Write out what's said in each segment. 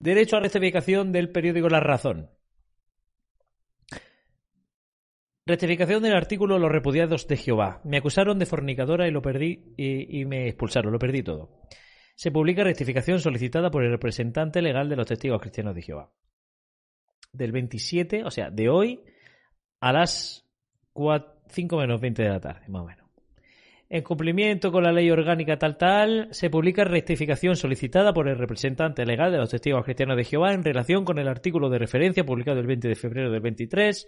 Derecho a rectificación del periódico La Razón. Rectificación del artículo Los repudiados de Jehová. Me acusaron de fornicadora y lo perdí y, me expulsaron, lo perdí todo. Se publica rectificación solicitada por el representante legal de los testigos cristianos de Jehová. Del 27, o sea, de hoy a las 4, 5 menos 20 de la tarde, más o menos. En cumplimiento con la ley orgánica tal tal, se publica rectificación solicitada por el representante legal de los testigos cristianos de Jehová en relación con el artículo de referencia publicado el 20 de febrero del 23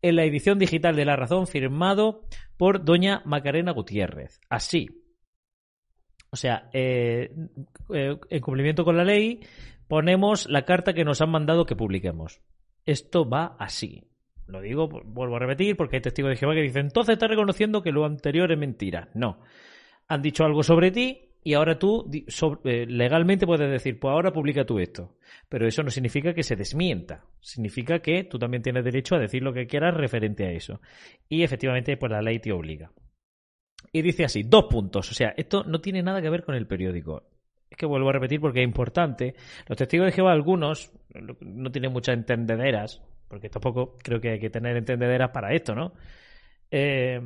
en la edición digital de La Razón firmado por doña Macarena Gutiérrez. Así. O sea, eh, eh, en cumplimiento con la ley, ponemos la carta que nos han mandado que publiquemos. Esto va así. Lo digo, vuelvo a repetir, porque hay testigos de Jehová que dicen, entonces está reconociendo que lo anterior es mentira. No. Han dicho algo sobre ti y ahora tú eh, legalmente puedes decir, pues ahora publica tú esto. Pero eso no significa que se desmienta. Significa que tú también tienes derecho a decir lo que quieras referente a eso. Y efectivamente, pues la ley te obliga. Y dice así, dos puntos. O sea, esto no tiene nada que ver con el periódico. Es que vuelvo a repetir porque es importante. Los testigos de Jehová, algunos, no tienen muchas entendederas, porque tampoco creo que hay que tener entendederas para esto, ¿no? Eh,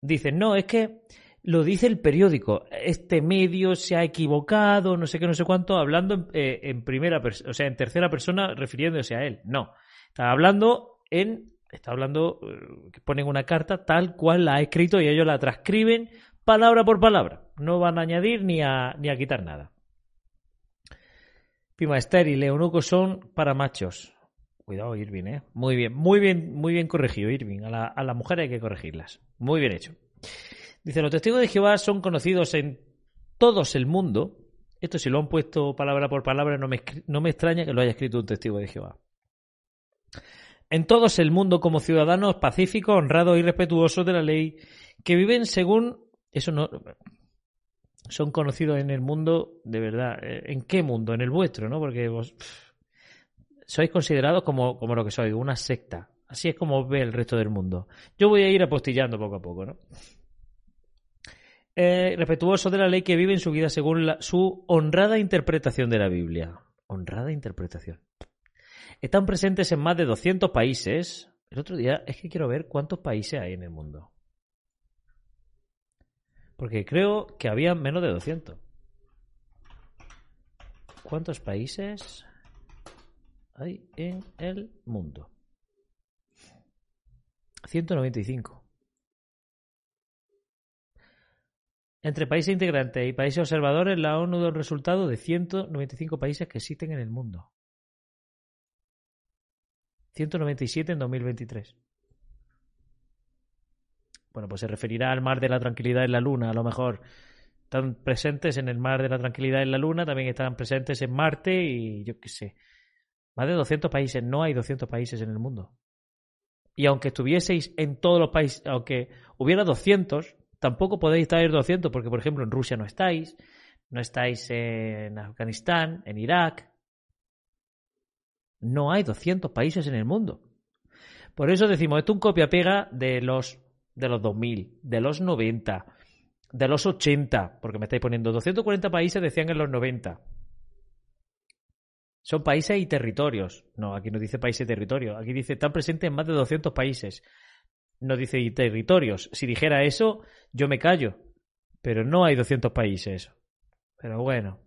dicen, no, es que lo dice el periódico. Este medio se ha equivocado, no sé qué, no sé cuánto, hablando en, eh, primera persona, o sea, en tercera persona refiriéndose a él. No. Está hablando en. Está hablando. Eh, que ponen una carta tal cual la ha escrito y ellos la transcriben palabra por palabra. No van a añadir ni a, ni a quitar nada. Pima estéril y eunuco son para machos. Cuidado, Irving, ¿eh? Muy bien, muy bien, muy bien corregido, Irving. A la, a la mujer hay que corregirlas. Muy bien hecho. Dice, los testigos de Jehová son conocidos en todos el mundo. Esto si lo han puesto palabra por palabra, no me, no me extraña que lo haya escrito un testigo de Jehová. En todos el mundo como ciudadanos pacíficos, honrados y respetuosos de la ley, que viven según... Eso no... Son conocidos en el mundo, de verdad. ¿En qué mundo? En el vuestro, ¿no? Porque vos sois considerados como, como lo que sois, una secta. Así es como ve el resto del mundo. Yo voy a ir apostillando poco a poco, ¿no? Eh, respetuoso de la ley que vive en su vida según su honrada interpretación de la Biblia. Honrada interpretación. Están presentes en más de 200 países. El otro día es que quiero ver cuántos países hay en el mundo. Porque creo que había menos de 200. ¿Cuántos países? Hay en el mundo? 195. Entre países integrantes y países observadores, la ONU da el resultado de 195 países que existen en el mundo. 197 en 2023. Bueno, pues se referirá al mar de la tranquilidad en la Luna, a lo mejor. Están presentes en el mar de la tranquilidad en la Luna, también están presentes en Marte y yo qué sé. Más de 200 países, no hay 200 países en el mundo. Y aunque estuvieseis en todos los países, aunque hubiera 200, tampoco podéis traer 200 porque, por ejemplo, en Rusia no estáis, no estáis en Afganistán, en Irak. No hay 200 países en el mundo. Por eso decimos, esto es un copia-pega de los, de los 2000, de los 90, de los 80, porque me estáis poniendo 240 países, decían en los 90. Son países y territorios. No, aquí no dice países y territorios. Aquí dice están presentes en más de 200 países. No dice y territorios. Si dijera eso, yo me callo. Pero no hay 200 países. Pero bueno.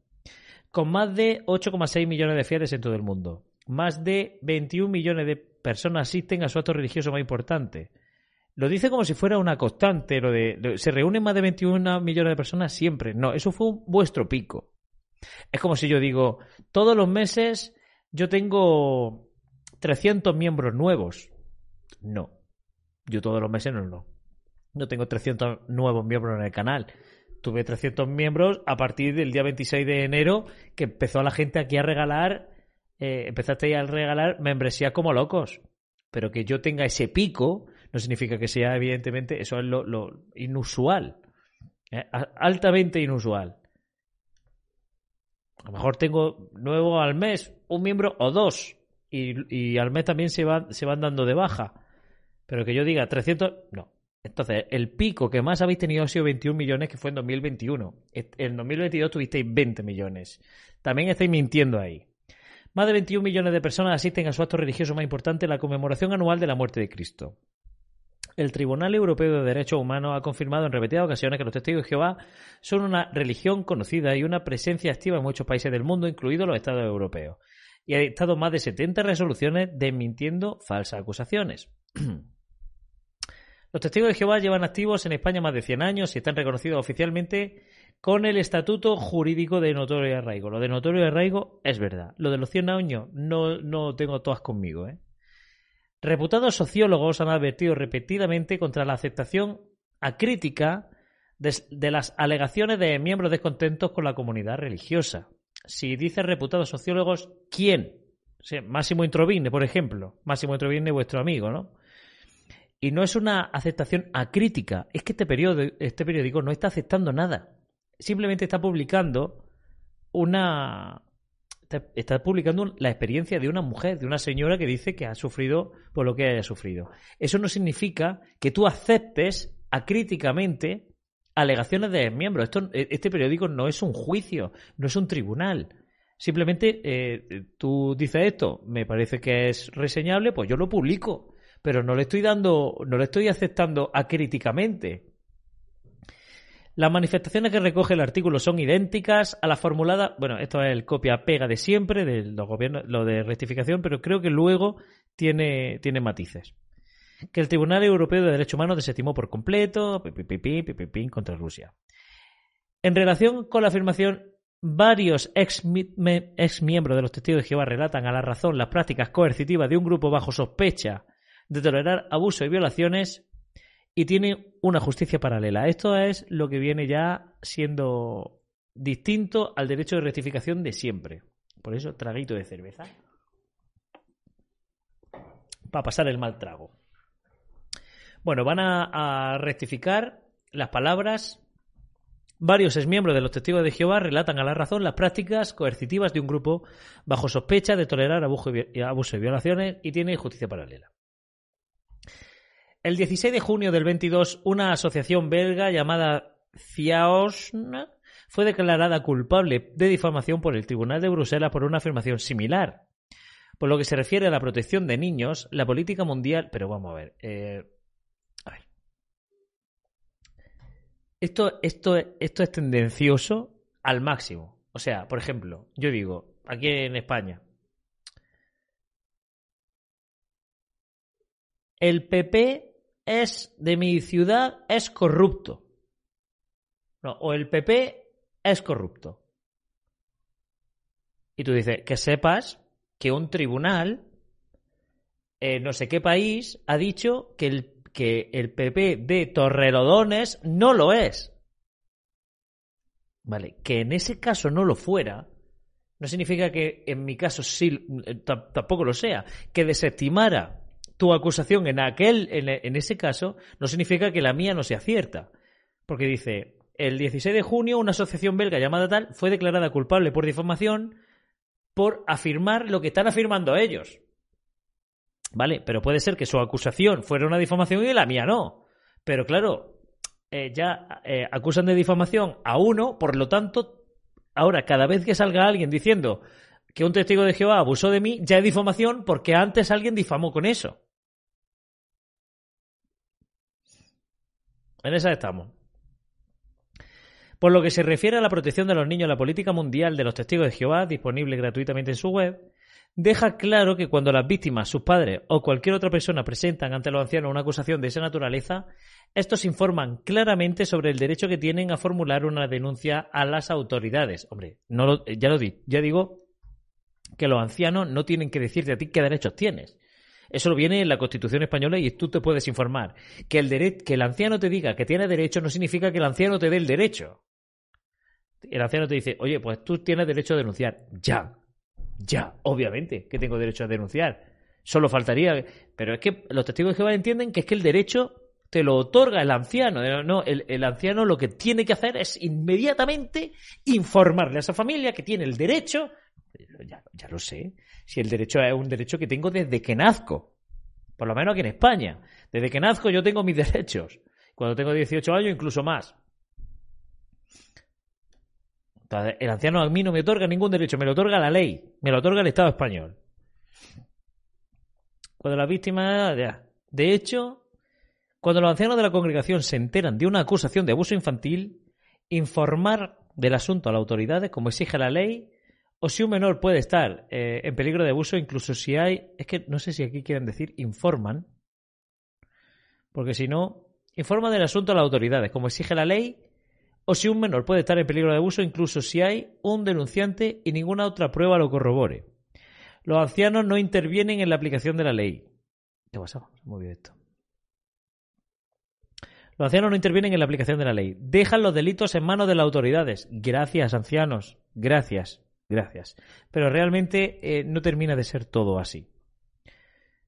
Con más de 8,6 millones de fieles en todo el mundo. Más de 21 millones de personas asisten a su acto religioso más importante. Lo dice como si fuera una constante, lo de, se reúnen más de 21 millones de personas siempre. No, eso fue vuestro pico. Es como si yo digo, todos los meses yo tengo 300 miembros nuevos. No, yo todos los meses no, no. No tengo 300 nuevos miembros en el canal. Tuve 300 miembros a partir del día 26 de enero que empezó la gente aquí a regalar, eh, empezaste a regalar membresía como locos. Pero que yo tenga ese pico no significa que sea, evidentemente, eso es lo, inusual. Eh, altamente inusual. A lo mejor tengo nuevo al mes un miembro o dos. Y, al mes también se van, se van dando de baja. Pero que yo diga 300, no. Entonces, el pico que más habéis tenido ha sido 21 millones, que fue en 2021. En 2022 tuvisteis 20 millones. También estáis mintiendo ahí. Más de 21 millones de personas asisten a su acto religioso más importante, la conmemoración anual de la muerte de Cristo. El Tribunal Europeo de Derechos Humanos ha confirmado en repetidas ocasiones que los testigos de Jehová son una religión conocida y una presencia activa en muchos países del mundo, incluidos los Estados europeos, y ha dictado más de 70 resoluciones desmintiendo falsas acusaciones. los testigos de Jehová llevan activos en España más de 100 años y están reconocidos oficialmente con el estatuto jurídico de notorio arraigo. Lo de notorio arraigo es verdad. Lo de los 100 años no, no tengo todas conmigo, ¿eh? Reputados sociólogos han advertido repetidamente contra la aceptación acrítica de, las alegaciones de miembros descontentos con la comunidad religiosa. Si dice reputados sociólogos, ¿quién? Máximo Introvine, por ejemplo. Máximo Introvine, vuestro amigo, ¿no? Y no es una aceptación acrítica, es que este, este periódico no está aceptando nada. Simplemente está publicando una, está, publicando la experiencia de una mujer, de una señora que dice que ha sufrido por lo que haya sufrido. Eso no significa que tú aceptes acríticamente alegaciones de miembros. Esto, e, este periódico no es un juicio, no es un tribunal. Simplemente eh, tú dices esto, me parece que es reseñable, pues yo lo publico, pero no le estoy dando, no le estoy aceptando acríticamente. Las manifestaciones que recoge el artículo son idénticas a las formuladas. Bueno, esto es el copia-pega de siempre, de los gobiernos, lo de rectificación, pero creo que luego tiene, tiene matices. Que el Tribunal Europeo de Derechos Humanos desestimó por completo contra Rusia. En relación con la afirmación, varios ex, ex miembros de los testigos de Jehová relatan a la razón las prácticas coercitivas de un grupo bajo sospecha de tolerar abusos y violaciones y tiene una justicia paralela. Esto es lo que viene ya siendo distinto al derecho de rectificación de siempre. Por eso, traguito de cerveza. Para pasar el mal trago. Bueno, van a, rectificar las palabras. Varios exmiembros de los testigos de Jehová relatan a la razón las prácticas coercitivas de un grupo bajo sospecha de tolerar abuso y violaciones y tiene justicia paralela. El 16 de junio del 22, una asociación belga llamada Ciaosn fue declarada culpable de difamación por el Tribunal de Bruselas por una afirmación similar. Por lo que se refiere a la protección de niños, la política mundial. Pero vamos a ver. Eh, a ver. Esto, esto, esto es tendencioso al máximo. O sea, por ejemplo, yo digo, aquí en España, el PP es de mi ciudad es corrupto. No, o el PP es corrupto. Y tú dices, que sepas que un tribunal en no sé qué país ha dicho que el, que el PP de Torrelodones no lo es. Vale, que en ese caso no lo fuera, no significa que en mi caso sí, eh, tampoco lo sea. Que desestimara tu acusación en aquel, en, ese caso, no significa que la mía no sea cierta. Porque dice, el 16 de junio una asociación belga llamada tal fue declarada culpable por difamación por afirmar lo que están afirmando ellos. ¿Vale? Pero puede ser que su acusación fuera una difamación y la mía no. Pero claro, eh, ya eh, acusan de difamación a uno, por lo tanto, ahora cada vez que salga alguien diciendo que un testigo de Jehová abusó de mí, ya es difamación porque antes alguien difamó con eso. En esa estamos. Por lo que se refiere a la protección de los niños, la política mundial de los testigos de Jehová, disponible gratuitamente en su web, deja claro que cuando las víctimas, sus padres o cualquier otra persona presentan ante los ancianos una acusación de esa naturaleza, estos informan claramente sobre el derecho que tienen a formular una denuncia a las autoridades. Hombre, no ya lo di, ya digo que los ancianos no tienen que decirte a ti qué derechos tienes. Eso lo viene en la Constitución española y tú te puedes informar. Que el, que el anciano te diga que tiene derecho no significa que el anciano te dé el derecho. El anciano te dice, oye, pues tú tienes derecho a denunciar. Ya, ya, obviamente que tengo derecho a denunciar. Solo faltaría. Pero es que los testigos de Jehová entienden que es que el derecho te lo otorga el anciano. No, el, anciano lo que tiene que hacer es inmediatamente informarle a esa familia que tiene el derecho. Ya, ya lo sé si el derecho es un derecho que tengo desde que nazco. Por lo menos aquí en España. Desde que nazco yo tengo mis derechos. Cuando tengo 18 años, incluso más. Entonces, el anciano a mí no me otorga ningún derecho, me lo otorga la ley, me lo otorga el Estado español. Cuando la víctima, de hecho, cuando los ancianos de la congregación se enteran de una acusación de abuso infantil, informar del asunto a las autoridades, como exige la ley, o si un menor puede estar eh, en peligro de abuso, incluso si hay, es que no sé si aquí quieren decir informan, porque si no, informa del asunto a las autoridades, como exige la ley, o si un menor puede estar en peligro de abuso, incluso si hay un denunciante y ninguna otra prueba lo corrobore. Los ancianos no intervienen en la aplicación de la ley. ¿Qué pasa? Muy bien esto. Los ancianos no intervienen en la aplicación de la ley. Dejan los delitos en manos de las autoridades. Gracias, ancianos. Gracias. Gracias. Pero realmente eh, no termina de ser todo así.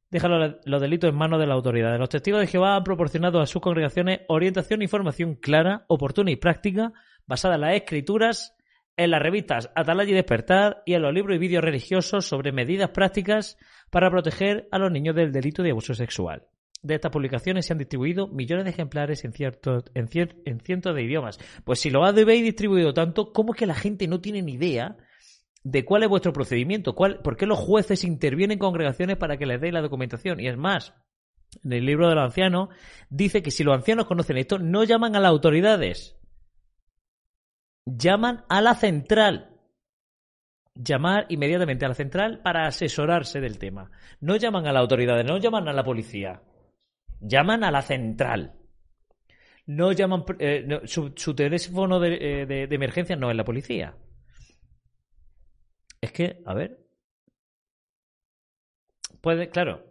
Dejan los, delitos en manos de las autoridades. Los testigos de Jehová han proporcionado a sus congregaciones orientación e información clara, oportuna y práctica, basada en las escrituras, en las revistas Atalaya y Despertar y en los libros y vídeos religiosos sobre medidas prácticas para proteger a los niños del delito de abuso sexual de estas publicaciones se han distribuido millones de ejemplares en, ciertos, en, en cientos de idiomas. Pues si lo habéis distribuido tanto, ¿cómo es que la gente no tiene ni idea de cuál es vuestro procedimiento? Cuál, ¿Por qué los jueces intervienen en congregaciones para que les deis la documentación? Y es más, en el libro de los ancianos dice que si los ancianos conocen esto, no llaman a las autoridades, llaman a la central. Llamar inmediatamente a la central para asesorarse del tema. No llaman a las autoridades, no llaman a la policía. Llaman a la central. No llaman. Eh, su, teléfono eh, de, emergencia no es la policía. Es que, a ver. Puede, claro.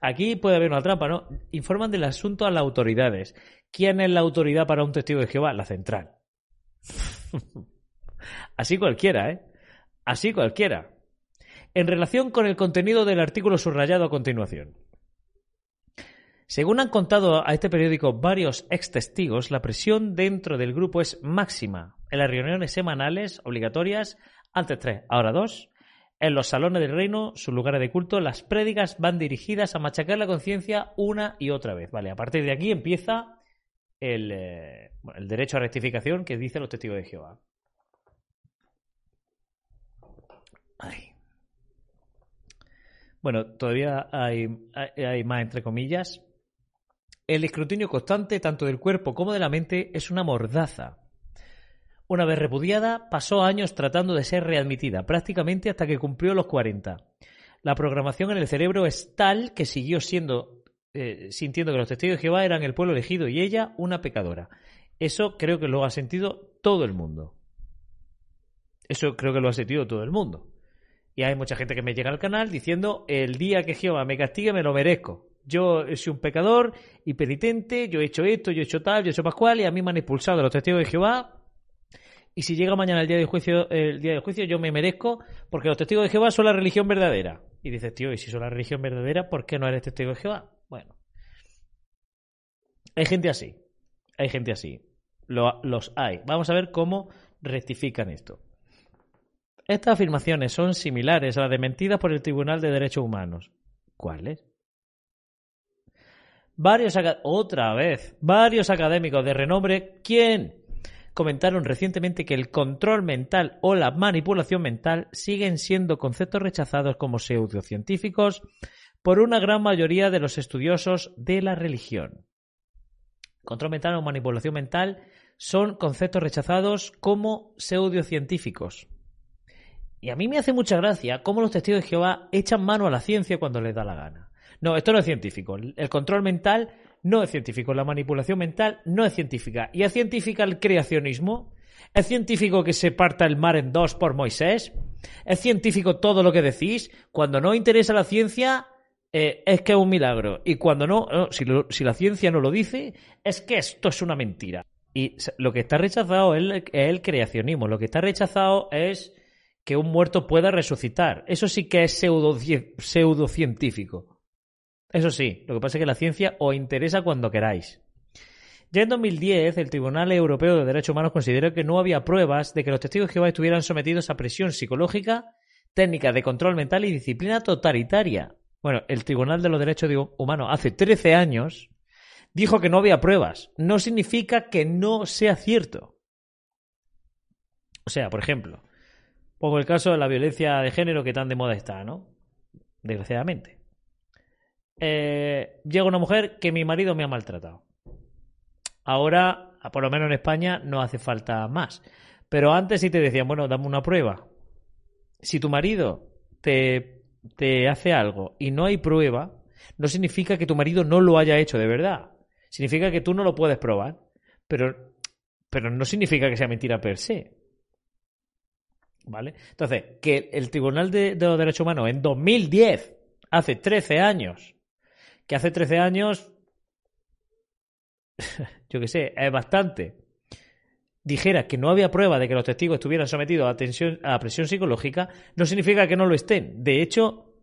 Aquí puede haber una trampa, ¿no? Informan del asunto a las autoridades. ¿Quién es la autoridad para un testigo de Jehová? La central. Así cualquiera, ¿eh? Así cualquiera. En relación con el contenido del artículo subrayado a continuación. Según han contado a este periódico varios ex testigos, la presión dentro del grupo es máxima. En las reuniones semanales obligatorias, antes tres, ahora dos, en los salones del reino, sus lugares de culto, las prédicas van dirigidas a machacar la conciencia una y otra vez. Vale, a partir de aquí empieza el, eh, derecho a rectificación que dicen los testigos de Jehová. Bueno, todavía hay, hay, más entre comillas. El escrutinio constante, tanto del cuerpo como de la mente, es una mordaza. Una vez repudiada, pasó años tratando de ser readmitida, prácticamente hasta que cumplió los 40. La programación en el cerebro es tal que siguió siendo, eh, sintiendo que los testigos de Jehová eran el pueblo elegido y ella una pecadora. Eso creo que lo ha sentido todo el mundo. Eso creo que lo ha sentido todo el mundo. Y hay mucha gente que me llega al canal diciendo, el día que Jehová me castigue me lo merezco yo soy un pecador y penitente, yo he hecho esto, yo he hecho tal, yo he hecho pascual y a mí me han expulsado los testigos de Jehová. Y si llega mañana el día de juicio, el día juicio, yo me merezco, porque los testigos de Jehová son la religión verdadera. Y dices, tío, y si son la religión verdadera, ¿por qué no eres testigo de Jehová? Bueno. Hay gente así. Hay gente así. los hay. Vamos a ver cómo rectifican esto. Estas afirmaciones son similares a las dementidas por el Tribunal de Derechos Humanos. ¿Cuáles? Varios, otra vez, varios académicos de renombre, ¿quién? Comentaron recientemente que el control mental o la manipulación mental siguen siendo conceptos rechazados como pseudocientíficos por una gran mayoría de los estudiosos de la religión. Control mental o manipulación mental son conceptos rechazados como pseudocientíficos. Y a mí me hace mucha gracia cómo los testigos de Jehová echan mano a la ciencia cuando les da la gana. No, esto no es científico. El control mental no es científico. La manipulación mental no es científica. ¿Y es científica el creacionismo? ¿Es científico que se parta el mar en dos por Moisés? ¿Es científico todo lo que decís? Cuando no interesa la ciencia, eh, es que es un milagro. Y cuando no, si, si, la ciencia no lo dice, es que esto es una mentira. Y lo que está rechazado es el, creacionismo. Lo que está rechazado es que un muerto pueda resucitar. Eso sí que es pseudocientífico. Eso sí, lo que pasa es que la ciencia os interesa cuando queráis. Ya en 2010, el Tribunal Europeo de Derechos Humanos consideró que no había pruebas de que los testigos de Jehová estuvieran sometidos a presión psicológica, técnica de control mental y disciplina totalitaria. Bueno, el Tribunal de los Derechos Humanos hace 13 años dijo que no había pruebas. No significa que no sea cierto. O sea, por ejemplo, pongo el caso de la violencia de género que tan de moda está, ¿no? Desgraciadamente. Eh, llega una mujer que mi marido me ha maltratado. Ahora, por lo menos en España, no hace falta más. Pero antes sí te decían, bueno, dame una prueba. Si tu marido te, te hace algo y no hay prueba, no significa que tu marido no lo haya hecho de verdad. Significa que tú no lo puedes probar, pero, pero no significa que sea mentira per se. ¿Vale? Entonces, que el Tribunal de, de los Derechos Humanos en 2010, hace 13 años, que hace 13 años, yo qué sé, es bastante, dijera que no había prueba de que los testigos estuvieran sometidos a, tensión, a presión psicológica, no significa que no lo estén. De hecho,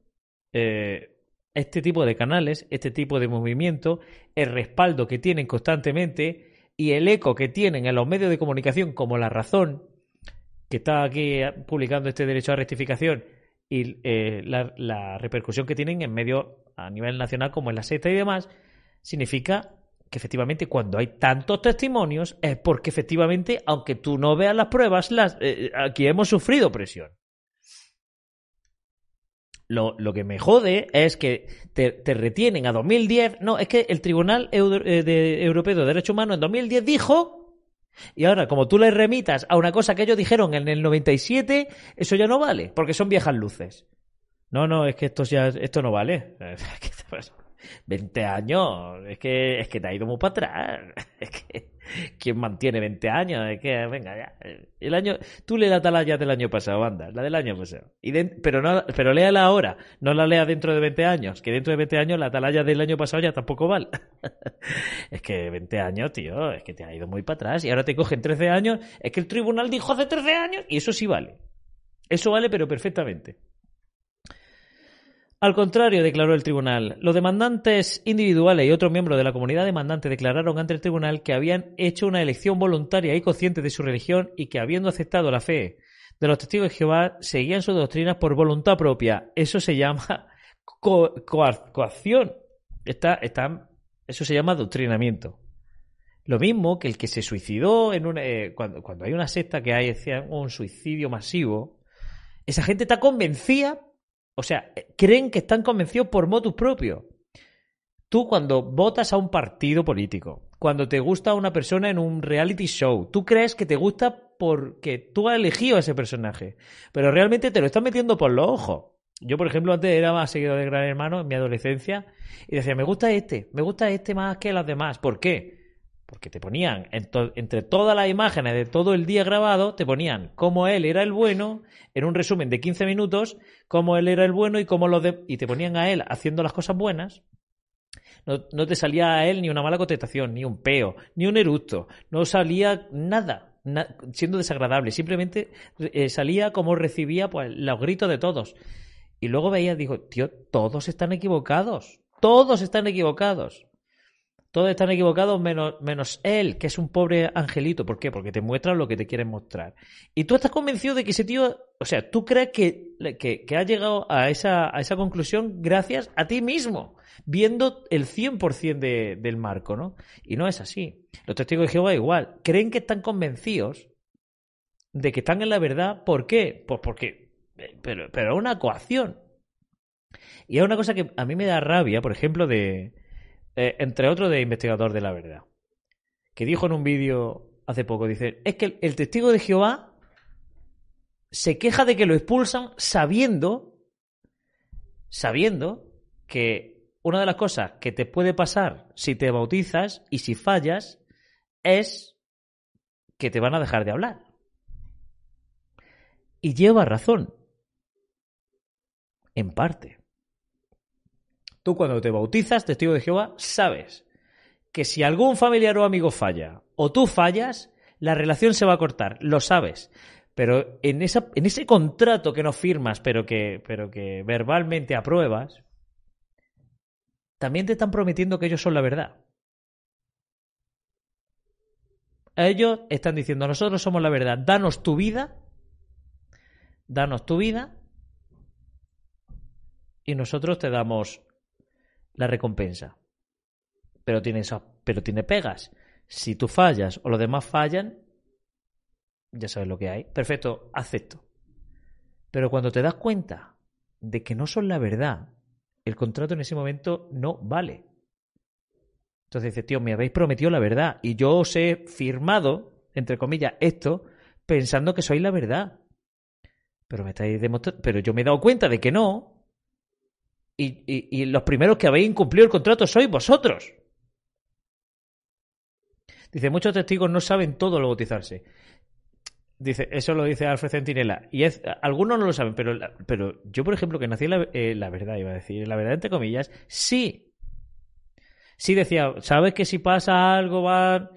eh, este tipo de canales, este tipo de movimiento, el respaldo que tienen constantemente y el eco que tienen en los medios de comunicación como La Razón, que está aquí publicando este derecho a rectificación, y eh, la, la, repercusión que tienen en medios a nivel nacional como en la SETA y demás, significa que efectivamente cuando hay tantos testimonios es porque efectivamente, aunque tú no veas las pruebas, las, eh, aquí hemos sufrido presión. Lo, lo, que me jode es que te, te, retienen a 2010. No, es que el Tribunal eh, Europeo de Derechos Humanos en 2010 dijo. Y ahora, como tú le remitas a una cosa que ellos dijeron en el 97, eso ya no vale, porque son viejas luces. No, no, es que esto ya esto no vale. 20 años, es que, es que te ha ido muy para atrás. Es que, ¿quién mantiene 20 años? Es que, venga, ya. El año, tú lee la atalaya del año pasado, anda, la del año pasado. Pero, no, pero léala ahora, no la lea dentro de 20 años, que dentro de 20 años la atalaya del año pasado ya tampoco vale. es que 20 años, tío, es que te ha ido muy para atrás. Y ahora te cogen 13 años, es que el tribunal dijo hace 13 años, y eso sí vale. Eso vale, pero perfectamente. Al contrario, declaró el tribunal, los demandantes individuales y otros miembros de la comunidad demandante declararon ante el tribunal que habían hecho una elección voluntaria y consciente de su religión y que habiendo aceptado la fe de los testigos de Jehová, seguían sus doctrinas por voluntad propia. Eso se llama co coacción. Está, está, eso se llama adoctrinamiento. Lo mismo que el que se suicidó en eh, cuando, cuando hay una secta que hay un suicidio masivo, esa gente está convencida o sea, creen que están convencidos por motus propio. Tú cuando votas a un partido político, cuando te gusta una persona en un reality show, tú crees que te gusta porque tú has elegido a ese personaje, pero realmente te lo están metiendo por los ojos. Yo, por ejemplo, antes era más seguidor de Gran Hermano en mi adolescencia y decía, me gusta este, me gusta este más que las demás. ¿Por qué? Porque te ponían, entre todas las imágenes de todo el día grabado, te ponían cómo él era el bueno, en un resumen de 15 minutos, cómo él era el bueno y cómo los de... y te ponían a él haciendo las cosas buenas. No, no te salía a él ni una mala contestación, ni un peo, ni un eructo. No salía nada, siendo desagradable. Simplemente eh, salía como recibía pues, los gritos de todos. Y luego veía, digo, tío, todos están equivocados. Todos están equivocados. Todos están equivocados menos, menos él, que es un pobre angelito. ¿Por qué? Porque te muestran lo que te quieren mostrar. Y tú estás convencido de que ese tío, o sea, tú crees que, que, llegado a esa, a esa conclusión gracias a ti mismo, viendo el 100% de, del marco, ¿no? Y no es así. Los testigos de Jehová igual. Creen que están convencidos de que están en la verdad. ¿Por qué? Pues porque, pero, pero es una coacción. Y es una cosa que a mí me da rabia, por ejemplo, de, eh, entre otros de investigador de la verdad, que dijo en un vídeo hace poco, dice, es que el, testigo de Jehová se queja de que lo expulsan sabiendo, sabiendo que una de las cosas que te puede pasar si te bautizas y si fallas es que te van a dejar de hablar. Y lleva razón. En parte. Tú cuando te bautizas, testigo de Jehová, sabes que si algún familiar o amigo falla o tú fallas, la relación se va a cortar, lo sabes. Pero en, esa, en ese contrato que no firmas, pero que, pero que verbalmente apruebas, también te están prometiendo que ellos son la verdad. Ellos están diciendo, nosotros somos la verdad, danos tu vida, danos tu vida, y nosotros te damos la recompensa. Pero tiene, pero tiene pegas. Si tú fallas o los demás fallan, ya sabes lo que hay. Perfecto, acepto. Pero cuando te das cuenta de que no son la verdad, el contrato en ese momento no vale. Entonces dices, tío, me habéis prometido la verdad y yo os he firmado, entre comillas, esto pensando que sois la verdad. Pero me estáis demostrando, pero yo me he dado cuenta de que no. Y, y los primeros que habéis incumplido el contrato sois vosotros. Dice, muchos testigos no saben todo lo bautizarse. Dice, eso lo dice Alfred Centinela. Y es, algunos no lo saben, pero, pero yo, por ejemplo, que nací en la, eh, verdad, iba a decir, la verdad entre comillas, sí. Sí decía, ¿sabes que si pasa algo va...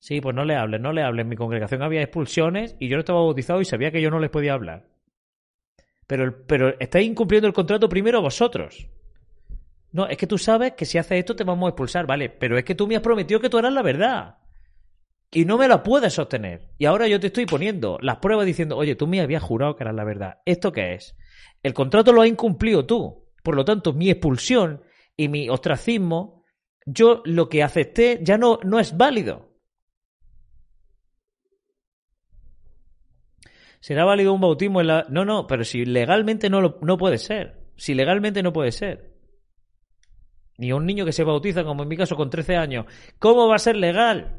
Sí, pues no le hables, no le hables. En mi congregación había expulsiones y yo no estaba bautizado y sabía que yo no les podía hablar. Pero, pero estáis incumpliendo el contrato primero vosotros. No, es que tú sabes que si haces esto te vamos a expulsar, vale, pero es que tú me has prometido que tú eras la verdad y no me la puedes sostener. Y ahora yo te estoy poniendo las pruebas diciendo, oye, tú me habías jurado que era la verdad. ¿Esto qué es? El contrato lo has incumplido tú. Por lo tanto, mi expulsión y mi ostracismo, yo lo que acepté ya no, no es válido. ¿Será válido un bautismo en la.? No, no, pero si legalmente no, lo, no puede ser. Si legalmente no puede ser. Ni un niño que se bautiza, como en mi caso, con 13 años. ¿Cómo va a ser legal?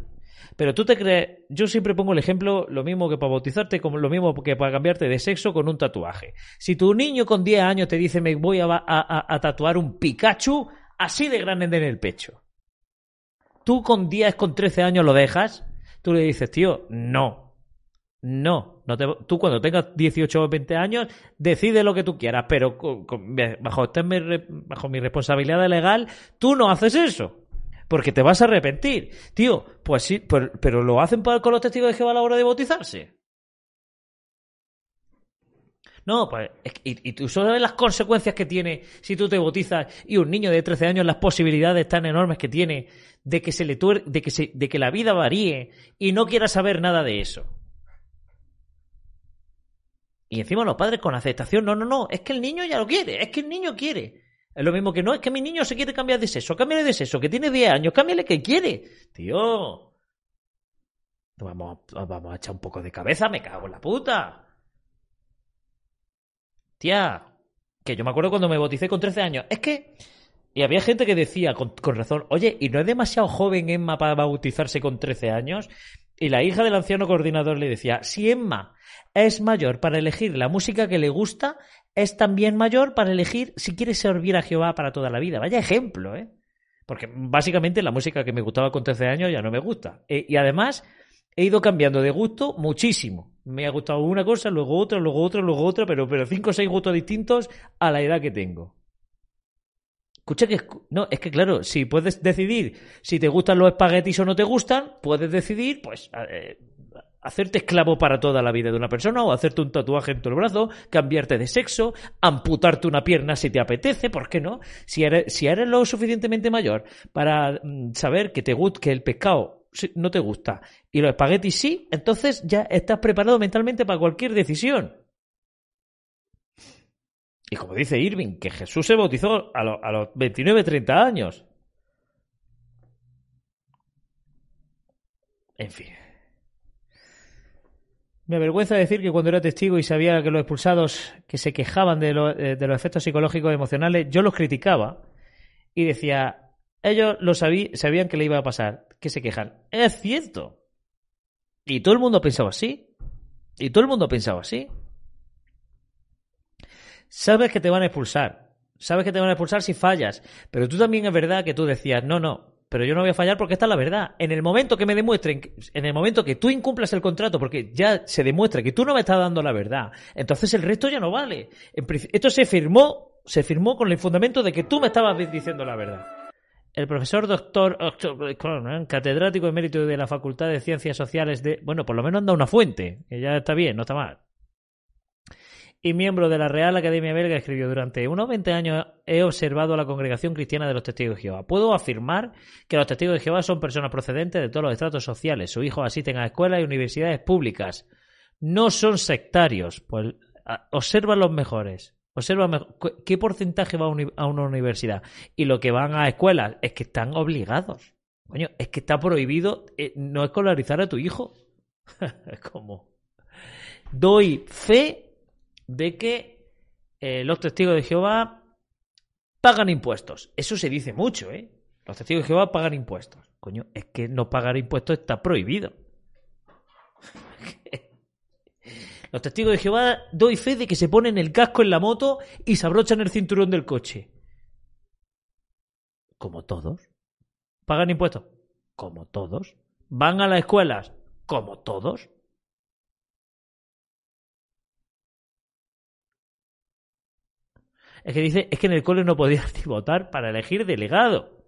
Pero tú te crees, yo siempre pongo el ejemplo, lo mismo que para bautizarte, como lo mismo que para cambiarte de sexo con un tatuaje. Si tu niño con 10 años te dice me voy a, a, tatuar un Pikachu así de grande en el pecho, tú con 10, con 13 años lo dejas, tú le dices, tío, no, no, no te, tú cuando tengas 18 o 20 años decide lo que tú quieras, pero bajo, bajo mi responsabilidad legal, tú no haces eso porque te vas a arrepentir. Tío, pues sí, pero, lo hacen con los testigos de Jehová a la hora de bautizarse. No, pues, y, tú sabes las consecuencias que tiene si tú te bautizas y un niño de 13 años, las posibilidades tan enormes que tiene de que, se le de que, se, de que la vida varíe y no quiera saber nada de eso. Y encima los padres con aceptación, no, no, no, es que el niño ya lo quiere, es que el niño quiere. Es lo mismo que no, es que mi niño se quiere cambiar de sexo, cámbiale de sexo, que tiene 10 años, cámbiale que quiere. Tío. Vamos, vamos a echar un poco de cabeza, me cago en la puta. Tía, que yo me acuerdo cuando me bauticé con 13 años. Es que. Y había gente que decía con, con, razón, oye, ¿y no es demasiado joven Emma para bautizarse con 13 años? Y la hija del anciano coordinador le decía, si Emma es mayor para elegir la música que le gusta, es también mayor para elegir si quiere servir a Jehová para toda la vida. Vaya ejemplo, ¿eh? Porque básicamente la música que me gustaba con 13 años ya no me gusta. E, y además he ido cambiando de gusto muchísimo. Me ha gustado una cosa, luego otra, luego otra, luego otra, pero, pero cinco o seis gustos distintos a la edad que tengo. Escucha que no, es que claro, si puedes decidir si te gustan los espaguetis o no te gustan, puedes decidir, pues, eh, hacerte esclavo para toda la vida de una persona o hacerte un tatuaje en tu brazo, cambiarte de sexo, amputarte una pierna si te apetece, ¿por qué no? Si eres, si eres lo suficientemente mayor para mm, saber que, te, que el pescado no te gusta y los espaguetis sí, entonces ya estás preparado mentalmente para cualquier decisión. Y como dice Irving, que Jesús se bautizó a, los 29-30 años. En fin. Me avergüenza decir que cuando era testigo y sabía que los expulsados que se quejaban de, eh, los efectos psicológicos y emocionales, yo los criticaba y decía, ellos lo sabían que le iba a pasar, que se quejan. Es cierto. Y todo el mundo pensaba así. Y todo el mundo pensaba así. Sabes que te van a expulsar. Sabes que te van a expulsar si fallas. Pero tú también es verdad que tú decías, no, no, pero yo no voy a fallar porque esta es la verdad. En el momento que me demuestren, en el momento que tú incumplas el contrato, porque ya se demuestra que tú no me estás dando la verdad, entonces el resto ya no vale. Esto se firmó, se firmó con el fundamento de que tú me estabas diciendo la verdad. El profesor doctor, catedrático emérito de la Facultad de Ciencias Sociales de, bueno, por lo menos anda una fuente, que ya está bien, no está mal y miembro de la Real Academia Belga, escribió durante unos 20 años he observado a la congregación cristiana de los testigos de Jehová. Puedo afirmar que los testigos de Jehová son personas procedentes de todos los estratos sociales. Sus hijos asisten a escuelas y universidades públicas. No son sectarios. Pues observa los mejores. Observa qué porcentaje va a una universidad. Y lo que van a escuelas es que están obligados. Coño, es que está prohibido eh, no escolarizar a tu hijo. es como. doy fe de que eh, los testigos de Jehová pagan impuestos. Eso se dice mucho, ¿eh? Los testigos de Jehová pagan impuestos. Coño, es que no pagar impuestos está prohibido. Los testigos de Jehová doy fe de que se ponen el casco en la moto y se abrochan el cinturón del coche. Como todos. ¿Pagan impuestos? Como todos. ¿Van a las escuelas? Como todos. Es que dice, es que en el cole no podías votar para elegir delegado.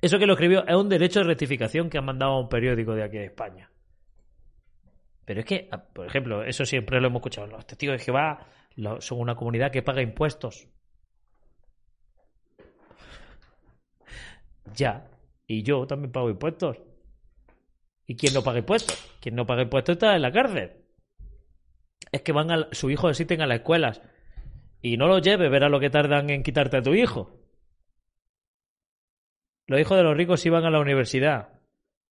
Eso que lo escribió es un derecho de rectificación que han mandado a un periódico de aquí de España. Pero es que, ah, por ejemplo, eso siempre lo hemos escuchado. Los testigos de Jehová son una comunidad que paga impuestos. Ya. Y yo también pago impuestos. ¿Y quién no paga impuestos? Quien no paga impuestos está en la cárcel. Es que van a, su hijo asisten a las escuelas. Y no lo lleve, verá lo que tardan en quitarte a tu hijo. Los hijos de los ricos iban a la universidad.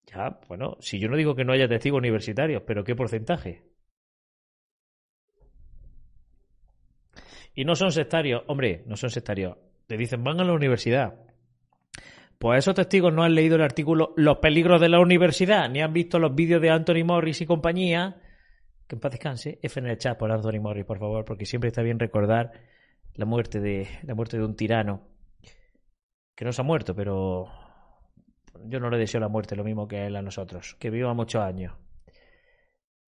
Ya, bueno, si yo no digo que no haya testigos universitarios, pero ¿qué porcentaje? Y no son sectarios, hombre, no son sectarios. Te dicen, van a la universidad. Pues esos testigos no han leído el artículo Los peligros de la universidad, ni han visto los vídeos de Anthony Morris y compañía. Que en paz descanse. F en el chat por Anthony Morris, por favor, porque siempre está bien recordar la muerte de, la muerte de un tirano. Que no se ha muerto, pero yo no le deseo la muerte, lo mismo que él a nosotros. Que viva muchos años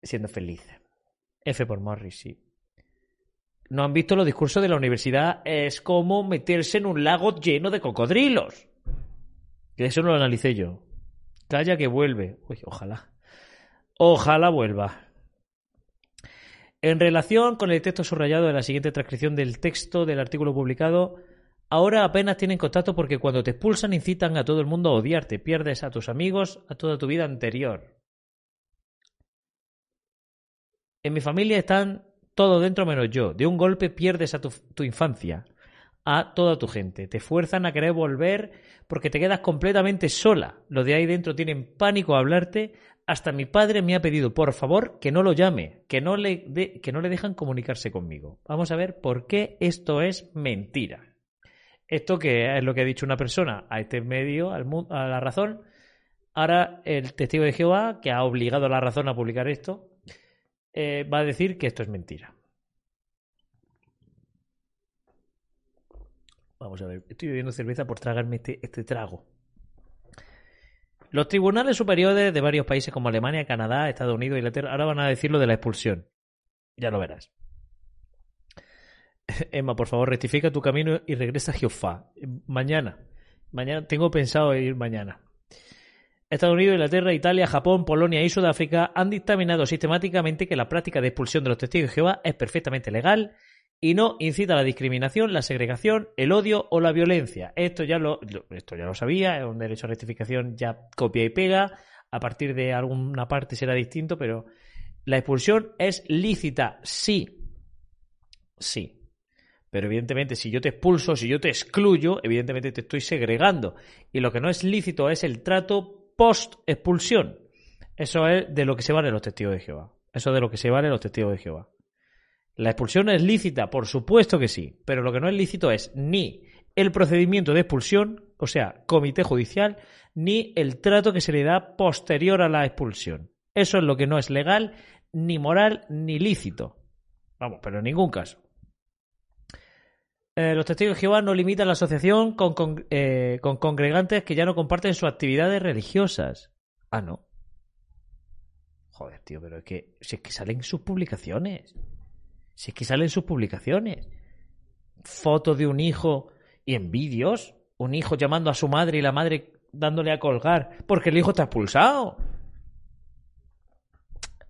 siendo feliz. F por Morris, sí. No han visto los discursos de la universidad. Es como meterse en un lago lleno de cocodrilos. Eso no lo analicé yo. Calla que vuelve. Uy, ojalá. Ojalá vuelva. En relación con el texto subrayado de la siguiente transcripción del texto del artículo publicado, ahora apenas tienen contacto porque cuando te expulsan incitan a todo el mundo a odiarte, pierdes a tus amigos, a toda tu vida anterior. En mi familia están todos dentro menos yo. De un golpe pierdes a tu, tu infancia a toda tu gente. Te fuerzan a querer volver porque te quedas completamente sola. Los de ahí dentro tienen pánico a hablarte. Hasta mi padre me ha pedido, por favor, que no lo llame, que no le, que no le dejan comunicarse conmigo. Vamos a ver por qué esto es mentira. Esto que es lo que ha dicho una persona a este medio, al, a la razón. Ahora el testigo de Jehová, que ha obligado a la razón a publicar esto, eh, va a decir que esto es mentira. Vamos a ver, estoy bebiendo cerveza por tragarme este, este, trago. Los tribunales superiores de varios países como Alemania, Canadá, Estados Unidos, Inglaterra, ahora van a decir lo de la expulsión. Ya lo verás. Emma, por favor, rectifica tu camino y regresa a Jehová. Mañana. Mañana tengo pensado ir mañana. Estados Unidos, Inglaterra, Italia, Japón, Polonia y Sudáfrica han dictaminado sistemáticamente que la práctica de expulsión de los testigos de Jehová es perfectamente legal y no incita a la discriminación, la segregación, el odio o la violencia. Esto ya lo, esto ya lo sabía, es un derecho a rectificación ya copia y pega. A partir de alguna parte será distinto, pero la expulsión es lícita, sí. Sí. Pero evidentemente, si yo te expulso, si yo te excluyo, evidentemente te estoy segregando. Y lo que no es lícito es el trato post-expulsión. Eso es de lo que se vale los testigos de Jehová. Eso es de lo que se vale los testigos de Jehová. ¿La expulsión es lícita? Por supuesto que sí, pero lo que no es lícito es ni el procedimiento de expulsión, o sea, comité judicial, ni el trato que se le da posterior a la expulsión. Eso es lo que no es legal, ni moral, ni lícito. Vamos, pero en ningún caso. Eh, los testigos de Jehová no limitan la asociación con, eh, con congregantes que ya no comparten sus actividades religiosas. Ah, no. Joder, tío, pero es que, si es que salen sus publicaciones. Si es que salen sus publicaciones. Fotos de un hijo y en vídeos. Un hijo llamando a su madre y la madre dándole a colgar porque el hijo está expulsado.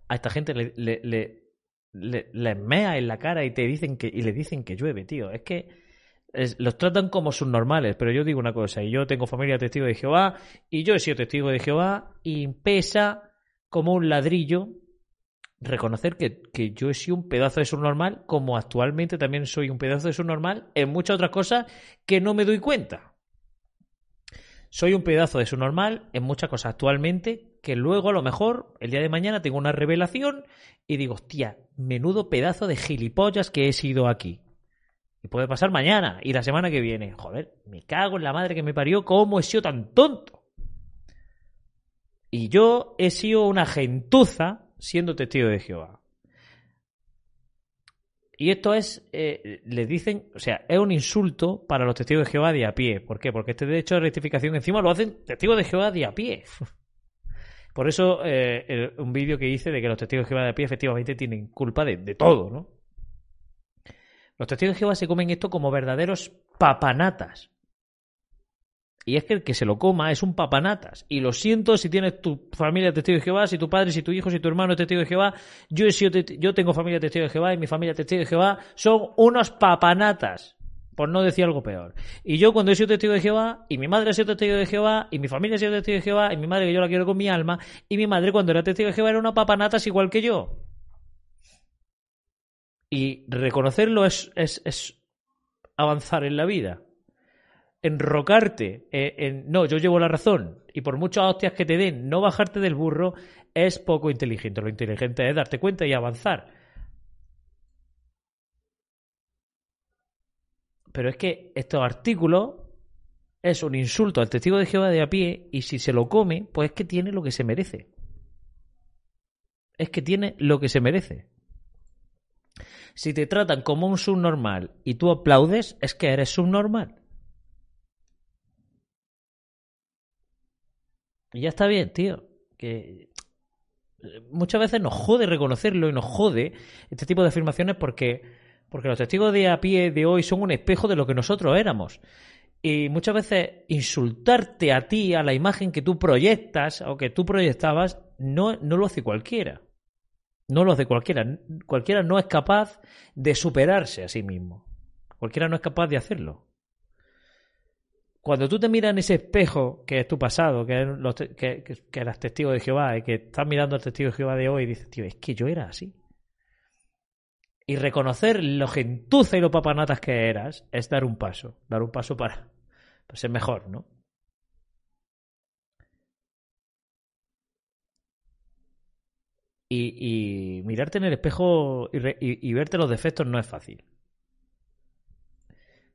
A esta gente le, le, le, mea en la cara y te dicen que y le dicen que llueve, tío. Es que los tratan como subnormales, pero yo digo una cosa, y yo tengo familia testigo de Jehová, y yo he sido testigo de Jehová, y pesa como un ladrillo reconocer que, yo he sido un pedazo de subnormal, como actualmente también soy un pedazo de subnormal en muchas otras cosas que no me doy cuenta. Soy un pedazo de subnormal en muchas cosas actualmente que luego a lo mejor el día de mañana tengo una revelación y digo, hostia, menudo pedazo de gilipollas que he sido aquí. Y puede pasar mañana y la semana que viene. Joder, me cago en la madre que me parió, ¿cómo he sido tan tonto? Y yo he sido una gentuza siendo testigo de Jehová. Y esto es, eh, le dicen, o sea, es un insulto para los testigos de Jehová de a pie. ¿Por qué? Porque este derecho de rectificación encima lo hacen testigos de Jehová de a pie. Por eso, eh, un vídeo que hice de que los testigos de Jehová de a pie efectivamente tienen culpa de, de todo, ¿no? Los testigos de Jehová se comen esto como verdaderos papanatas. Y es que el que se lo coma es un papanatas. Y lo siento si tienes tu familia testigo de Jehová, si tu padre, si tu hijo, si tu hermano es testigo de Jehová. Yo, he sido yo tengo familia testigo de Jehová y mi familia testigo de Jehová son unos papanatas. Por no decir algo peor. Y yo cuando he sido testigo de Jehová, y mi madre ha sido testigo de Jehová, y mi familia ha sido testigo de Jehová, y mi madre que yo la quiero con mi alma, y mi madre cuando era testigo de Jehová era una papanatas igual que yo. Y reconocerlo es, es avanzar en la vida enrocarte eh, en, no, yo llevo la razón y por muchas hostias que te den, no bajarte del burro es poco inteligente. Lo inteligente es darte cuenta y avanzar. Pero es que estos artículos es un insulto al testigo de Jehová de a pie y si se lo come, pues es que tiene lo que se merece. Es que tiene lo que se merece. Si te tratan como un subnormal y tú aplaudes, es que eres subnormal. Y ya está bien, tío. Que muchas veces nos jode reconocerlo y nos jode este tipo de afirmaciones porque, porque los testigos de a pie de hoy son un espejo de lo que nosotros éramos. Y muchas veces insultarte a ti, a la imagen que tú proyectas o que tú proyectabas, no, no lo hace cualquiera. No lo hace cualquiera. Cualquiera no es capaz de superarse a sí mismo. Cualquiera no es capaz de hacerlo cuando tú te miras en ese espejo que es tu pasado, que, eras testigo de Jehová y que estás mirando al testigo de Jehová de hoy y dices, tío, es que yo era así. Y reconocer lo gentuza y lo papanatas que eras es dar un paso, dar un paso para, ser mejor, ¿no? Y, mirarte en el espejo y, y verte los defectos no es fácil.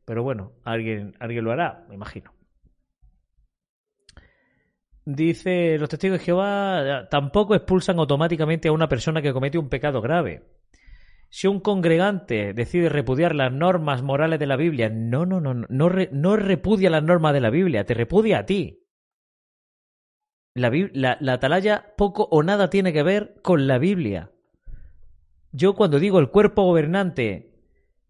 Pero bueno, alguien, alguien lo hará, me imagino. Dice, los testigos de Jehová tampoco expulsan automáticamente a una persona que comete un pecado grave. Si un congregante decide repudiar las normas morales de la Biblia, no, no, no, no, no, repudia las normas de la Biblia, te repudia a ti. La, la, la atalaya poco o nada tiene que ver con la Biblia. Yo cuando digo el cuerpo gobernante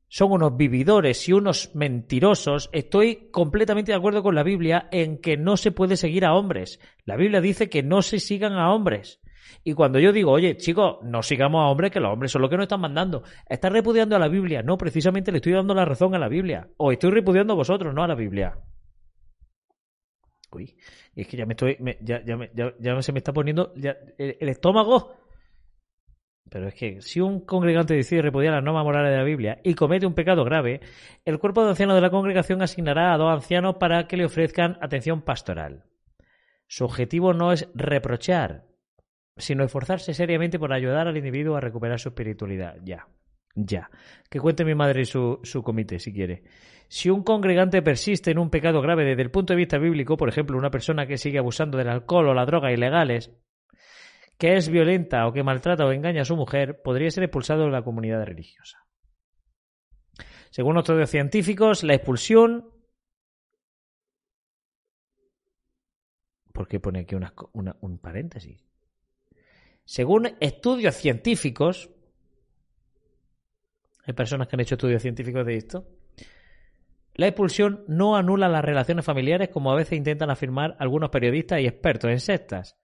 son unos vividores y unos mentirosos, estoy completamente de acuerdo con la Biblia en que no se puede seguir a hombres. La Biblia dice que no se sigan a hombres. Y cuando yo digo, oye, chicos, no sigamos a hombres, que los hombres son los que nos están mandando, ¿estás repudiando a la Biblia? No, precisamente le estoy dando la razón a la Biblia. O estoy repudiando a vosotros, no a la Biblia. Uy, es que ya me estoy, ya, ya, se me está poniendo el estómago pero es que si un congregante decide repudiar las normas morales de la Biblia y comete un pecado grave, el cuerpo de ancianos de la congregación asignará a dos ancianos para que le ofrezcan atención pastoral. Su objetivo no es reprochar, sino esforzarse seriamente por ayudar al individuo a recuperar su espiritualidad. Ya, ya. Que cuente mi madre su, su comité, si quiere. Si un congregante persiste en un pecado grave desde el punto de vista bíblico, por ejemplo, una persona que sigue abusando del alcohol o la droga ilegales, que es violenta o que maltrata o engaña a su mujer podría ser expulsado de la comunidad religiosa. Según otros científicos, la expulsión. ¿Por qué pone aquí un paréntesis? Según estudios científicos, hay personas que han hecho estudios científicos de esto, la expulsión no anula las relaciones familiares como a veces intentan afirmar algunos periodistas y expertos en sectas.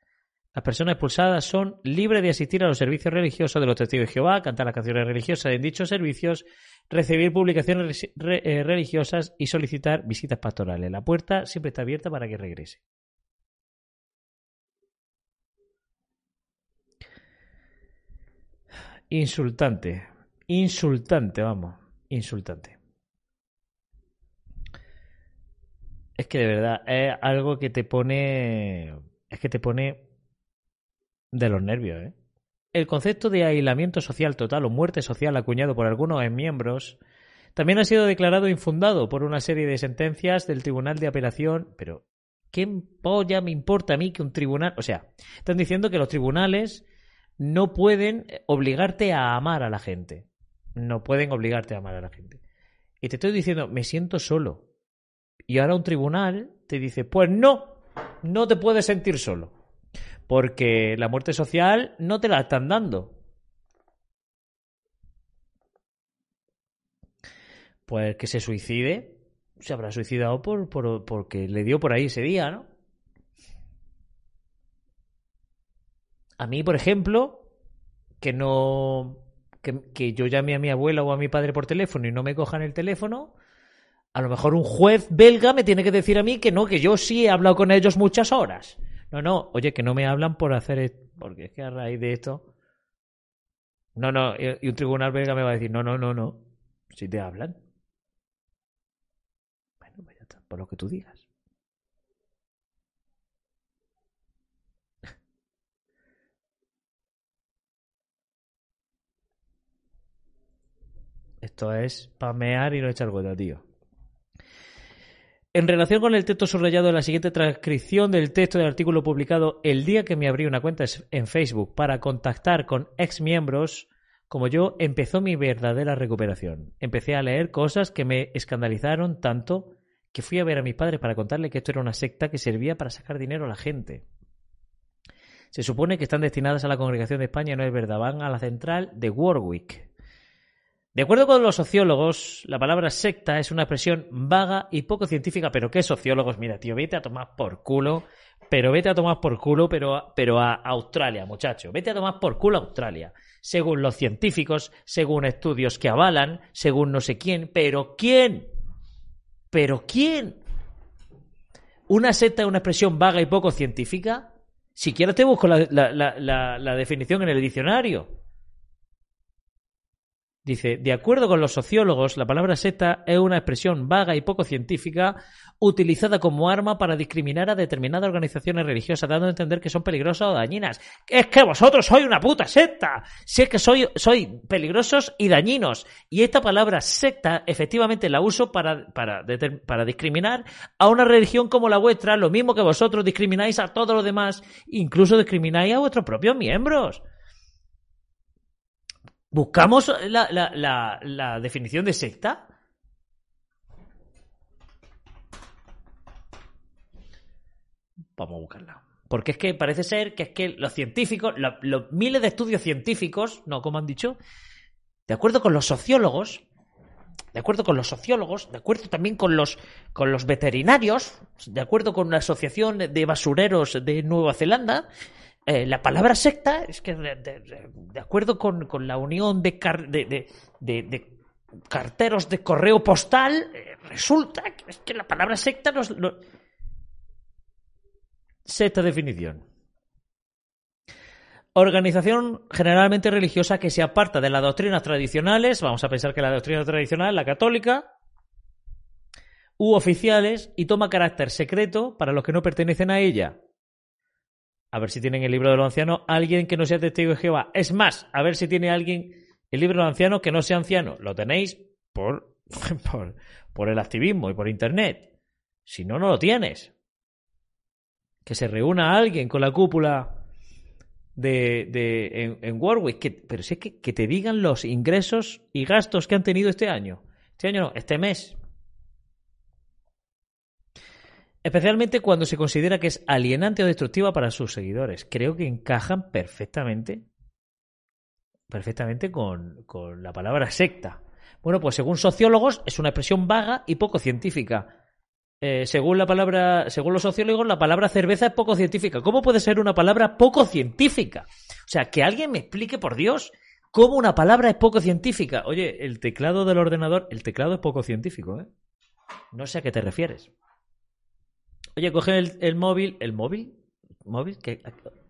Las personas expulsadas son libres de asistir a los servicios religiosos de los testigos de Jehová, cantar las canciones religiosas en dichos servicios, recibir publicaciones eh, religiosas y solicitar visitas pastorales. La puerta siempre está abierta para que regrese. Insultante. Insultante, vamos. Insultante. Es que de verdad es algo que te pone. Es que te pone de los nervios, ¿eh? El concepto de aislamiento social total o muerte social acuñado por algunos miembros también ha sido declarado infundado por una serie de sentencias del Tribunal de Apelación, pero ¿qué polla me importa a mí que un tribunal... O sea, están diciendo que los tribunales no pueden obligarte a amar a la gente. No pueden obligarte a amar a la gente. Y te estoy diciendo, me siento solo. Y ahora un tribunal te dice, pues no, no te puedes sentir solo. Porque la muerte social no te la están dando. Pues que se suicide, se habrá suicidado por, por, porque le dio por ahí ese día, ¿no? A mí, por ejemplo, que no. Que, que, yo llame a mi abuela o a mi padre por teléfono y no me cojan el teléfono, a lo mejor un juez belga me tiene que decir a mí que no, que yo sí he hablado con ellos muchas horas. No, no, oye, que no me hablan por hacer. Porque es que a raíz de esto. No, no, y un tribunal belga me va a decir, no, no, no, no. Si te hablan. Bueno, pues ya está, por lo que tú digas. Esto es pamear y no echar gota, tío. En relación con el texto subrayado en la siguiente transcripción del texto del artículo publicado el día que me abrí una cuenta en Facebook para contactar con ex miembros como yo, empezó mi verdadera recuperación. Empecé a leer cosas que me escandalizaron tanto que fui a ver a mi padre para contarle que esto era una secta que servía para sacar dinero a la gente. Se supone que están destinadas a la Congregación de España, no es verdad, van a la central de Warwick. De acuerdo con los sociólogos, la palabra secta es una expresión vaga y poco científica, pero ¿qué sociólogos? Mira, tío, vete a tomar por culo, pero vete a tomar por culo, pero, pero a Australia, muchacho, vete a tomar por culo a Australia. Según los científicos, según estudios que avalan, según no sé quién, pero ¿quién? ¿Pero quién? ¿Una secta es una expresión vaga y poco científica? Si quieres te busco la, la definición en el diccionario. Dice, de acuerdo con los sociólogos, la palabra secta es una expresión vaga y poco científica utilizada como arma para discriminar a determinadas organizaciones religiosas, dando a entender que son peligrosas o dañinas. Es que vosotros sois una puta secta. Si es que soy, soy peligrosos y dañinos. Y esta palabra secta efectivamente la uso para, para, para discriminar a una religión como la vuestra, lo mismo que vosotros discrimináis a todos los demás, incluso discrimináis a vuestros propios miembros. ¿Buscamos la, la, la, definición de secta? Vamos a buscarla. Porque es que parece ser que es que los científicos, los miles de estudios científicos, no, como han dicho, de acuerdo con los sociólogos, de acuerdo con los sociólogos, de acuerdo también con los, con los veterinarios, de acuerdo con la Asociación de Basureros de Nueva Zelanda, eh, la palabra secta es que, de, acuerdo con, la unión de, de, carteros de correo postal, eh, resulta que, es que la palabra secta nos. Lo... Secta definición. Organización generalmente religiosa que se aparta de las doctrinas tradicionales, vamos a pensar que la doctrina tradicional, la católica, u oficiales, y toma carácter secreto para los que no pertenecen a ella. A ver si tienen el libro de los ancianos alguien que no sea testigo de Jehová. Es más, a ver si tiene alguien el libro de los ancianos que no sea anciano. Lo tenéis por, por, el activismo y por internet. Si no, no lo tienes. Que se reúna alguien con la cúpula de, de en, Warwick. Que, pero si es que, que te digan los ingresos y gastos que han tenido este año. Este año no, este mes. Especialmente cuando se considera que es alienante o destructiva para sus seguidores. Creo que encajan perfectamente, perfectamente con, con la palabra secta. Bueno, pues según sociólogos es una expresión vaga y poco científica. Eh, según la palabra, según los sociólogos, la palabra cerveza es poco científica. ¿Cómo puede ser una palabra poco científica? O sea, que alguien me explique, por Dios, cómo una palabra es poco científica. Oye, el teclado del ordenador, el teclado es poco científico, ¿eh? No sé a qué te refieres. Oye, coge el, móvil. ¿El móvil? ¿Móvil?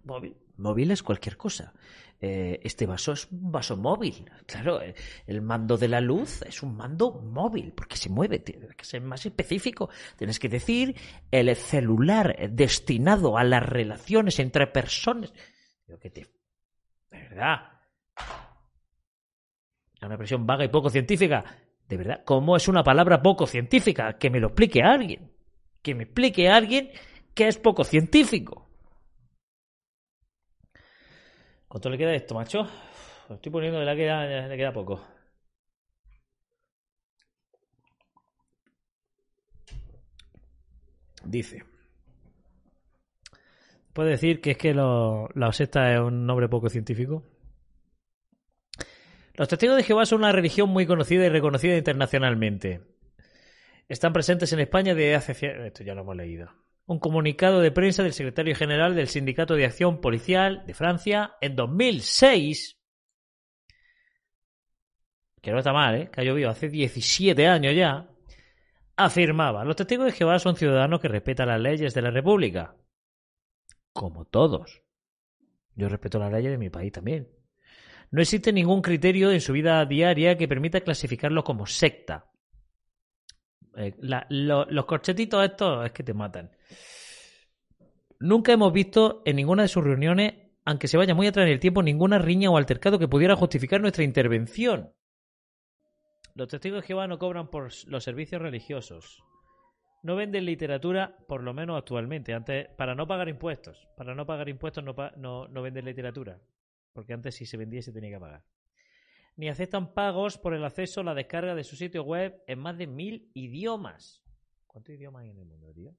¿Móvil? Móvil es cualquier cosa. Eh, este vaso es un vaso móvil. Claro, eh, el mando de la luz es un mando móvil, porque se mueve. Tienes que ser más específico. Tienes que decir el celular destinado a las relaciones entre personas. Te... De verdad. Es una expresión vaga y poco científica. De verdad, ¿cómo es una palabra poco científica? Que me lo explique alguien. Que me explique alguien que es poco científico. ¿Cuánto le queda esto, macho? Estoy poniendo de la queda, le queda poco. Dice. ¿Puede decir que es que la oseta es un nombre poco científico? Los testigos de Jehová son una religión muy conocida y reconocida internacionalmente. Están presentes en España desde hace... Esto ya lo hemos leído. Un comunicado de prensa del secretario general del Sindicato de Acción Policial de Francia en 2006 que no está mal, ¿eh? que ha llovido hace 17 años ya, afirmaba, los testigos de Jehová son ciudadanos que respetan las leyes de la República. Como todos. Yo respeto las leyes de mi país también. No existe ningún criterio en su vida diaria que permita clasificarlo como secta. Eh, los corchetitos estos es que te matan. Nunca hemos visto en ninguna de sus reuniones, aunque se vaya muy atrás en el tiempo, ninguna riña o altercado que pudiera justificar nuestra intervención. Los testigos de Jehová no cobran por los servicios religiosos. No venden literatura, por lo menos actualmente. Antes, para no pagar impuestos. Para no pagar impuestos no, no, no venden literatura. Porque antes si se vendía se tenía que pagar. Ni aceptan pagos por el acceso a la descarga de su sitio web en más de mil idiomas. ¿Cuántos idiomas hay en el mundo, tío?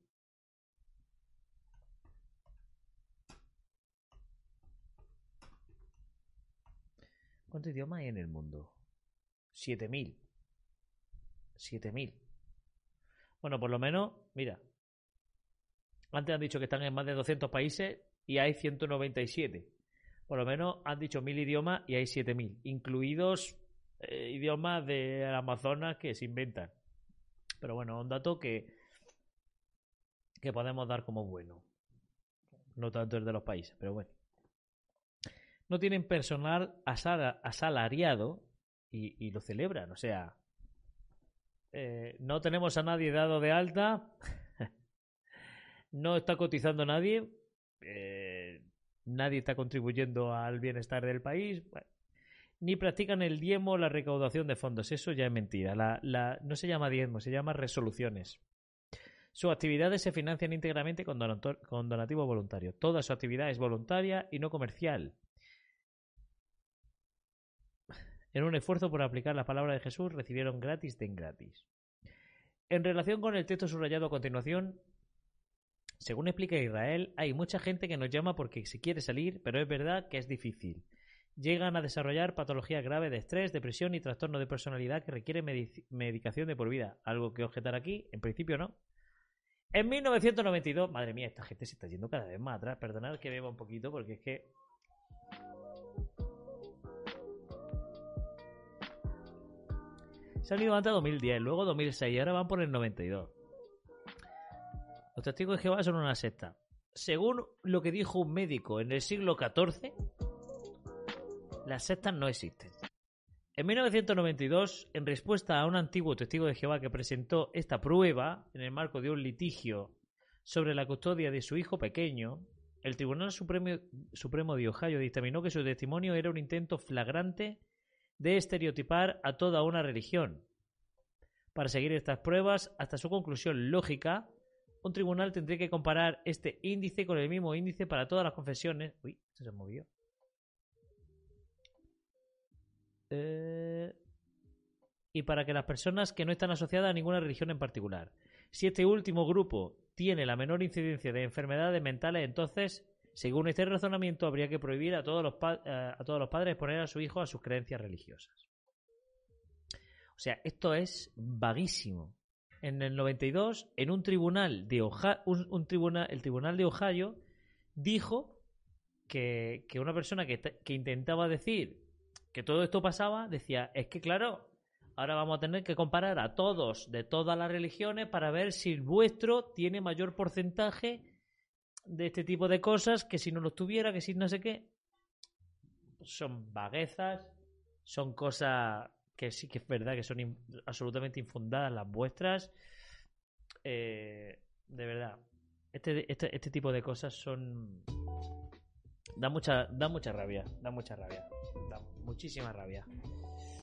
¿Cuántos idiomas hay en el mundo? Siete mil. 7000. Bueno, por lo menos, mira. Antes han dicho que están en más de 200 países y hay 197. Por lo menos han dicho mil idiomas y hay 7000, incluidos eh, idiomas de Amazonas que se inventan. Pero bueno, un dato que, que podemos dar como bueno. No tanto el de los países, pero bueno. No tienen personal asalariado y, y lo celebran. O sea, eh, no tenemos a nadie dado de alta. no está cotizando nadie. Eh, nadie está contribuyendo al bienestar del país. ni practican el diezmo la recaudación de fondos. Eso ya es mentira. No se llama diezmo, se llama resoluciones. Sus actividades se financian íntegramente con, con donativo voluntario. Toda su actividad es voluntaria y no comercial. En un esfuerzo por aplicar la palabra de Jesús, recibieron gratis de gratis. En relación con el texto subrayado a continuación, según explica Israel, hay mucha gente que nos llama porque se quiere salir, pero es verdad que es difícil. Llegan a desarrollar patologías graves de estrés, depresión y trastorno de personalidad que requieren medicación de por vida. Algo que objetar aquí, en principio no. En 1992, madre mía, esta gente se está yendo cada vez más atrás. Perdonad que beba un poquito porque es que Se han ido antes 2010, luego 2006 y ahora van por el 92. Los testigos de Jehová son una secta. Según lo que dijo un médico en el siglo XIV, las sectas no existen. En 1992, en respuesta a un antiguo testigo de Jehová que presentó esta prueba en el marco de un litigio sobre la custodia de su hijo pequeño, el Tribunal Supremo, Supremo de Ohio dictaminó que su testimonio era un intento flagrante de estereotipar a toda una religión. Para seguir estas pruebas hasta su conclusión lógica, un tribunal tendría que comparar este índice con el mismo índice para todas las confesiones. Uy, se movió. Eh, y para que las personas que no están asociadas a ninguna religión en particular. Si este último grupo tiene la menor incidencia de enfermedades mentales, entonces según este razonamiento, habría que prohibir a todos los, eh, a todos los padres poner a su hijo a sus creencias religiosas. O sea, esto es vaguísimo. En el 92, en un tribunal de Ohio, un, tribunal, el tribunal de Ohio dijo que, una persona que, que intentaba decir que todo esto pasaba, decía, es que claro, ahora vamos a tener que comparar a todos de todas las religiones para ver si el vuestro tiene mayor porcentaje de este tipo de cosas que si no los tuviera, que si no sé qué, son vaguezas, son cosas que sí que es verdad que son absolutamente infundadas las vuestras. Eh, de verdad, este, este, este tipo de cosas son Da mucha, da mucha rabia, da mucha rabia. Da muchísima rabia.